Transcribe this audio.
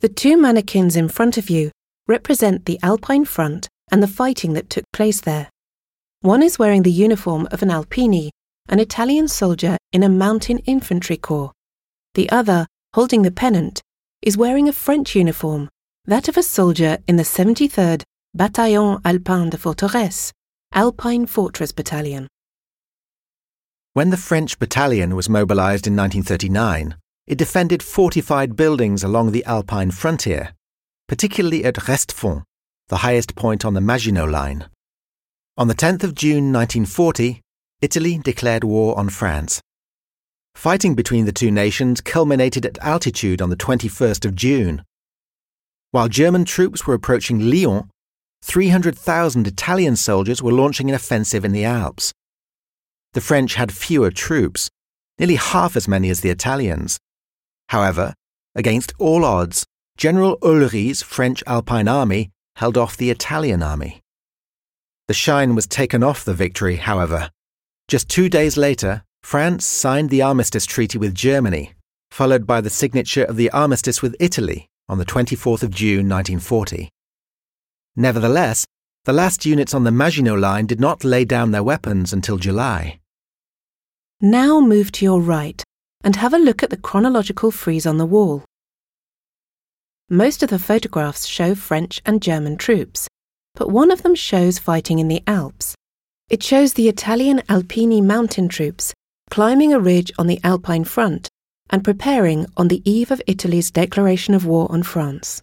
The two mannequins in front of you represent the Alpine front and the fighting that took place there. One is wearing the uniform of an Alpini, an Italian soldier in a mountain infantry corps. The other, holding the pennant, is wearing a French uniform, that of a soldier in the 73rd Bataillon Alpin de Forteresse, Alpine Fortress Battalion. When the French battalion was mobilized in 1939, it defended fortified buildings along the Alpine frontier, particularly at Restefond, the highest point on the Maginot Line. On the 10th of June 1940, Italy declared war on France. Fighting between the two nations culminated at altitude on the 21st of June. While German troops were approaching Lyon, 300,000 Italian soldiers were launching an offensive in the Alps. The French had fewer troops, nearly half as many as the Italians. However, against all odds, General Olry's French Alpine Army held off the Italian army. The shine was taken off the victory, however. Just two days later, France signed the armistice treaty with Germany, followed by the signature of the armistice with Italy on the 24th of June 1940. Nevertheless, the last units on the Maginot Line did not lay down their weapons until July. Now move to your right and have a look at the chronological frieze on the wall. Most of the photographs show French and German troops, but one of them shows fighting in the Alps. It shows the Italian Alpini mountain troops climbing a ridge on the Alpine front and preparing on the eve of Italy's declaration of war on France.